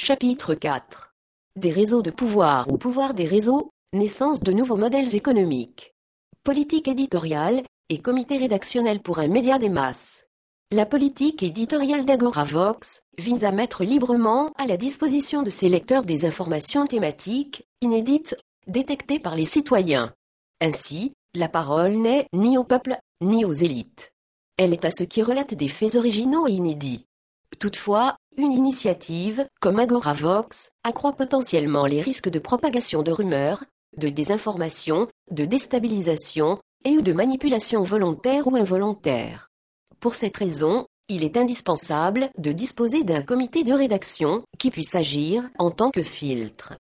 Chapitre 4 Des réseaux de pouvoir ou pouvoir des réseaux, naissance de nouveaux modèles économiques. Politique éditoriale et comité rédactionnel pour un média des masses. La politique éditoriale d'Agoravox vise à mettre librement à la disposition de ses lecteurs des informations thématiques, inédites, détectées par les citoyens. Ainsi, la parole n'est ni au peuple, ni aux élites. Elle est à ceux qui relatent des faits originaux et inédits. Toutefois, une initiative, comme Agoravox, accroît potentiellement les risques de propagation de rumeurs, de désinformation, de déstabilisation, et ou de manipulation volontaire ou involontaire. Pour cette raison, il est indispensable de disposer d'un comité de rédaction qui puisse agir en tant que filtre.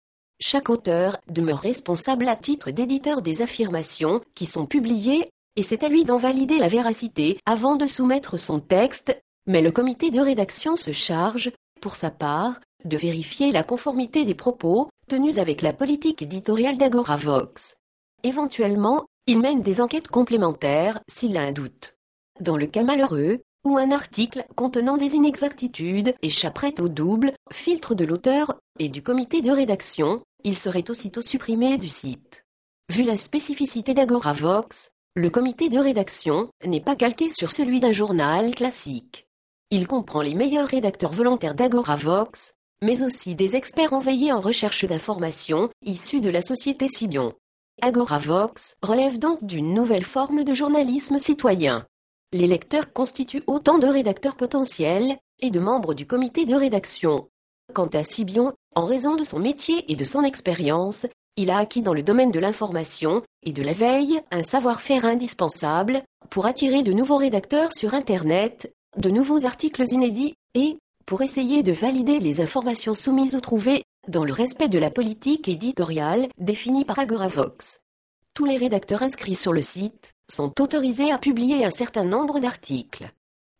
Chaque auteur demeure responsable à titre d'éditeur des affirmations qui sont publiées, et c'est à lui d'en valider la véracité avant de soumettre son texte, mais le comité de rédaction se charge, pour sa part, de vérifier la conformité des propos tenus avec la politique éditoriale d'Agoravox. Éventuellement, il mène des enquêtes complémentaires s'il a un doute. Dans le cas malheureux, où un article contenant des inexactitudes échapperait au double filtre de l'auteur et du comité de rédaction, il serait aussitôt supprimé du site. Vu la spécificité d'Agoravox, le comité de rédaction n'est pas calqué sur celui d'un journal classique. Il comprend les meilleurs rédacteurs volontaires d'Agoravox, mais aussi des experts envoyés en recherche d'informations issus de la société Sibion. Agoravox relève donc d'une nouvelle forme de journalisme citoyen. Les lecteurs constituent autant de rédacteurs potentiels et de membres du comité de rédaction. Quant à Sibion, en raison de son métier et de son expérience, il a acquis dans le domaine de l'information et de la veille un savoir-faire indispensable pour attirer de nouveaux rédacteurs sur Internet, de nouveaux articles inédits et, pour essayer de valider les informations soumises ou trouvées dans le respect de la politique éditoriale définie par Agoravox. Tous les rédacteurs inscrits sur le site sont autorisés à publier un certain nombre d'articles.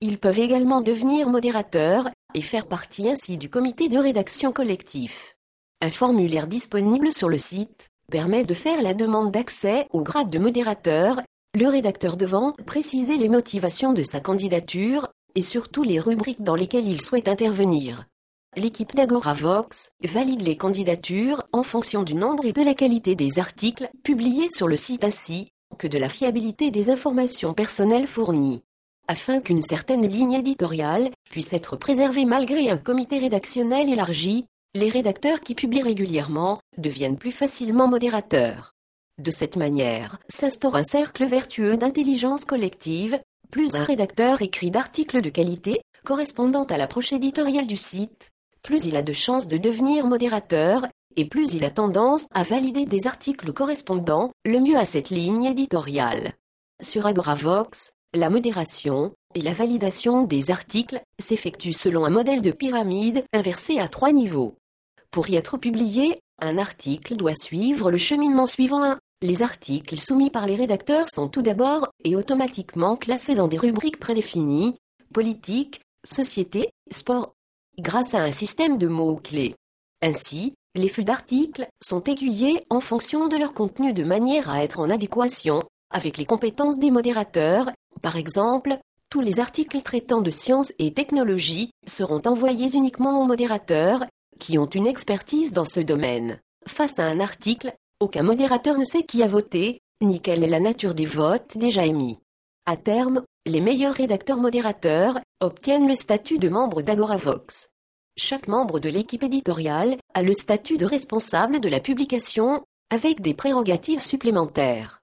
Ils peuvent également devenir modérateurs et faire partie ainsi du comité de rédaction collectif. Un formulaire disponible sur le site permet de faire la demande d'accès au grade de modérateur, le rédacteur devant préciser les motivations de sa candidature et surtout les rubriques dans lesquelles il souhaite intervenir l'équipe d'Agoravox valide les candidatures en fonction du nombre et de la qualité des articles publiés sur le site ainsi que de la fiabilité des informations personnelles fournies. Afin qu'une certaine ligne éditoriale puisse être préservée malgré un comité rédactionnel élargi, les rédacteurs qui publient régulièrement deviennent plus facilement modérateurs. De cette manière, s'instaure un cercle vertueux d'intelligence collective, plus un rédacteur écrit d'articles de qualité correspondant à l'approche éditoriale du site, plus il a de chances de devenir modérateur, et plus il a tendance à valider des articles correspondant le mieux à cette ligne éditoriale. Sur Agoravox, la modération et la validation des articles s'effectuent selon un modèle de pyramide inversé à trois niveaux. Pour y être publié, un article doit suivre le cheminement suivant. Les articles soumis par les rédacteurs sont tout d'abord et automatiquement classés dans des rubriques prédéfinies, politique, société, sport, grâce à un système de mots-clés. Ainsi, les flux d'articles sont aiguillés en fonction de leur contenu de manière à être en adéquation avec les compétences des modérateurs. Par exemple, tous les articles traitant de sciences et technologies seront envoyés uniquement aux modérateurs qui ont une expertise dans ce domaine. Face à un article, aucun modérateur ne sait qui a voté, ni quelle est la nature des votes déjà émis. À terme, les meilleurs rédacteurs modérateurs obtiennent le statut de membre d'Agoravox. Chaque membre de l'équipe éditoriale a le statut de responsable de la publication avec des prérogatives supplémentaires.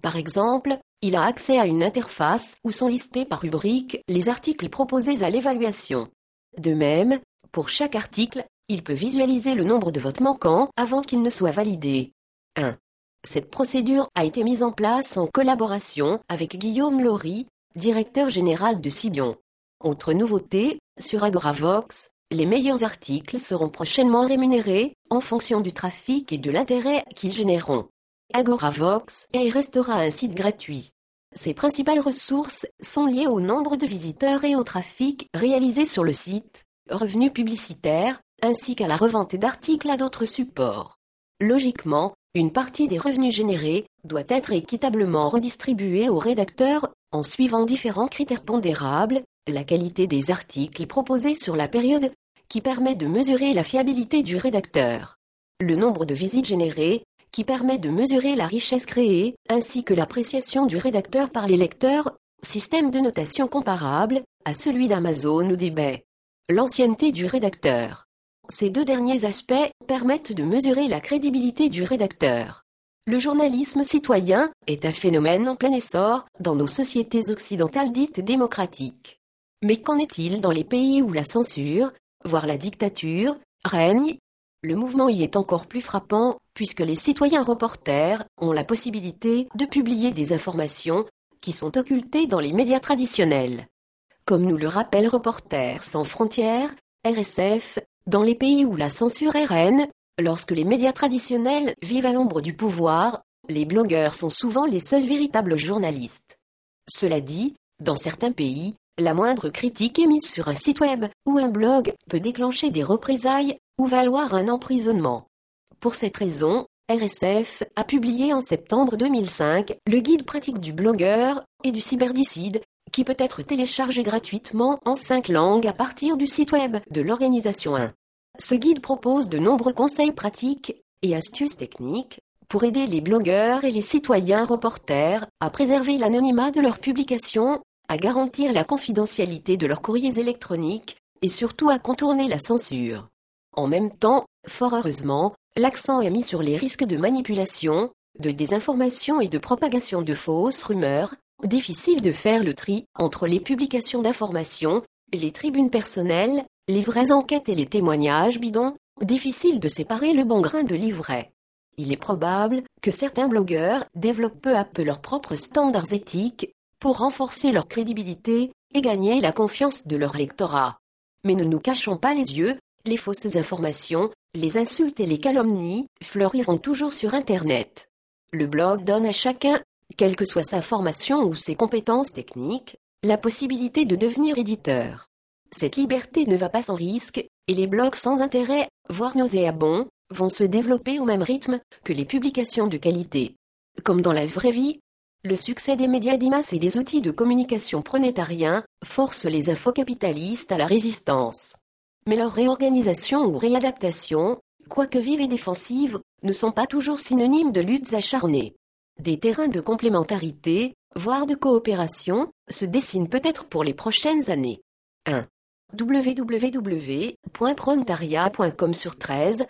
Par exemple, il a accès à une interface où sont listés par rubrique les articles proposés à l'évaluation. De même, pour chaque article, il peut visualiser le nombre de votes manquants avant qu'il ne soit validé. 1. Cette procédure a été mise en place en collaboration avec Guillaume Laurie, directeur général de Sibion. Autre nouveauté, sur Agoravox, les meilleurs articles seront prochainement rémunérés en fonction du trafic et de l'intérêt qu'ils généreront. Agoravox et restera un site gratuit. Ses principales ressources sont liées au nombre de visiteurs et au trafic réalisé sur le site, revenus publicitaires, ainsi qu'à la revente d'articles à d'autres supports. Logiquement, une partie des revenus générés doit être équitablement redistribuée aux rédacteurs en suivant différents critères pondérables, la qualité des articles proposés sur la période qui permet de mesurer la fiabilité du rédacteur. Le nombre de visites générées, qui permet de mesurer la richesse créée, ainsi que l'appréciation du rédacteur par les lecteurs, système de notation comparable à celui d'Amazon ou d'eBay. L'ancienneté du rédacteur. Ces deux derniers aspects permettent de mesurer la crédibilité du rédacteur. Le journalisme citoyen est un phénomène en plein essor dans nos sociétés occidentales dites démocratiques. Mais qu'en est-il dans les pays où la censure, voire la dictature, règne? Le mouvement y est encore plus frappant puisque les citoyens reporters ont la possibilité de publier des informations qui sont occultées dans les médias traditionnels. Comme nous le rappelle Reporters sans frontières, RSF, dans les pays où la censure est Lorsque les médias traditionnels vivent à l'ombre du pouvoir, les blogueurs sont souvent les seuls véritables journalistes. Cela dit, dans certains pays, la moindre critique émise sur un site web ou un blog peut déclencher des représailles ou valoir un emprisonnement. Pour cette raison, RSF a publié en septembre 2005 le guide pratique du blogueur et du cyberdicide qui peut être téléchargé gratuitement en cinq langues à partir du site web de l'organisation 1. Ce guide propose de nombreux conseils pratiques et astuces techniques pour aider les blogueurs et les citoyens reporters à préserver l'anonymat de leurs publications, à garantir la confidentialité de leurs courriers électroniques et surtout à contourner la censure. En même temps, fort heureusement, l'accent est mis sur les risques de manipulation, de désinformation et de propagation de fausses rumeurs. Difficile de faire le tri entre les publications d'informations, les tribunes personnelles les vraies enquêtes et les témoignages bidons, difficile de séparer le bon grain de l'ivraie. Il est probable que certains blogueurs développent peu à peu leurs propres standards éthiques pour renforcer leur crédibilité et gagner la confiance de leur lectorat. Mais ne nous cachons pas les yeux, les fausses informations, les insultes et les calomnies fleuriront toujours sur Internet. Le blog donne à chacun, quelle que soit sa formation ou ses compétences techniques, la possibilité de devenir éditeur. Cette liberté ne va pas sans risque, et les blogs sans intérêt, voire nauséabonds, vont se développer au même rythme que les publications de qualité. Comme dans la vraie vie, le succès des médias d'IMAS et des outils de communication pronétariens force les infocapitalistes à la résistance. Mais leur réorganisation ou réadaptation, quoique vive et défensive, ne sont pas toujours synonymes de luttes acharnées. Des terrains de complémentarité, voire de coopération, se dessinent peut-être pour les prochaines années. 1 www.prontaria.com sur 13